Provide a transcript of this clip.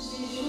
Jesus.